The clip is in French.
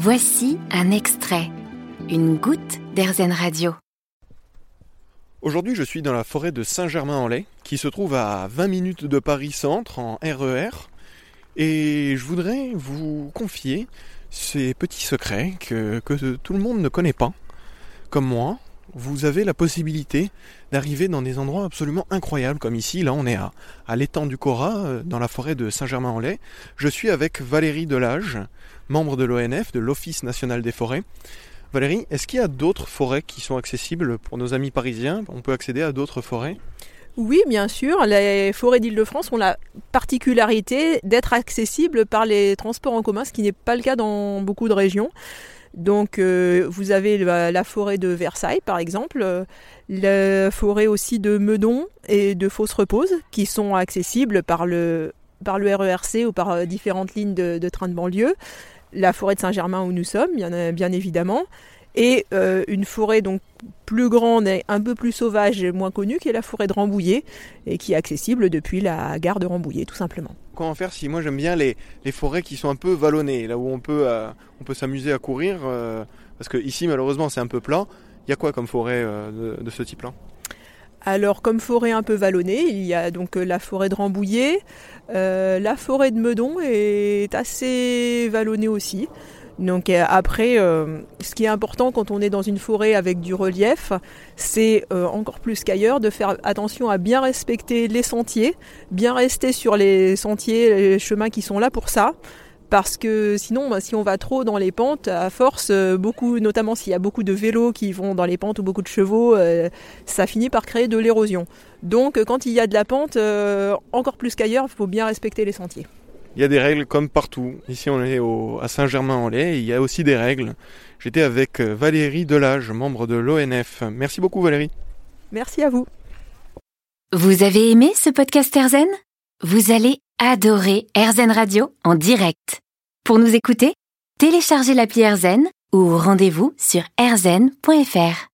Voici un extrait, une goutte d'Airzen Radio. Aujourd'hui, je suis dans la forêt de Saint-Germain-en-Laye, qui se trouve à 20 minutes de Paris Centre en RER. Et je voudrais vous confier ces petits secrets que tout le monde ne connaît pas, comme moi, vous avez la possibilité d'arriver dans des endroits absolument incroyables, comme ici, là on est à, l'étang du Cora, euh, dans la forêt de Saint-Germain-en-Laye. Je suis avec Valérie Delage, membre de l'ONF, de l'Office national des forêts. Valérie, est-ce qu'il y a d'autres forêts qui sont accessibles pour nos amis parisiens? On peut accéder à d'autres forêts? Oui, bien sûr. Les forêts d'Île-de-France ont la particularité d'être accessibles par les transports en commun, ce qui n'est pas le cas dans beaucoup de régions. Donc euh, vous avez la, forêt de Versailles par exemple, euh, la forêt aussi de Meudon et de Fausse-Repose qui sont accessibles par le, RERC ou par euh, différentes lignes de, train de banlieue. La forêt de Saint-Germain où nous sommes, bien évidemment et euh, une forêt donc plus grande et un peu plus sauvage et moins connue qui est la forêt de Rambouillet et qui est accessible depuis la gare de Rambouillet tout simplement. Comment faire si moi j'aime bien les, forêts qui sont un peu vallonnées, là où on peut, euh, on peut s'amuser à courir, euh, parce que ici malheureusement c'est un peu plat. Il y a quoi comme forêt de, de, ce type-là? Alors, comme forêt un peu vallonnée, il y a donc la forêt de Rambouillet. la forêt de Meudon est assez vallonnée aussi. Donc euh, après, euh, ce qui est important quand on est dans une forêt avec du relief, c'est euh, encore plus qu'ailleurs de faire attention à bien respecter les sentiers, bien rester sur les sentiers, les chemins qui sont là pour ça. Parce que sinon, bah, si on va trop dans les pentes, à force, beaucoup, notamment s'il y a beaucoup de vélos qui vont dans les pentes ou beaucoup de chevaux, ça finit par créer de l'érosion. Donc quand il y a de la pente, encore plus qu'ailleurs, il faut bien respecter les sentiers. Il y a des règles comme partout. Ici, on est à Saint-Germain-en-Laye. Il y a aussi des règles. J'étais avec euh, Valérie Delage, membre de l'ONF. Merci beaucoup, Valérie. Merci à vous. Vous avez aimé ce podcast Erzen Vous allez adorer Erzen Radio en direct. Pour nous écouter, téléchargez l'appli Erzen ou rendez-vous sur erzen.fr.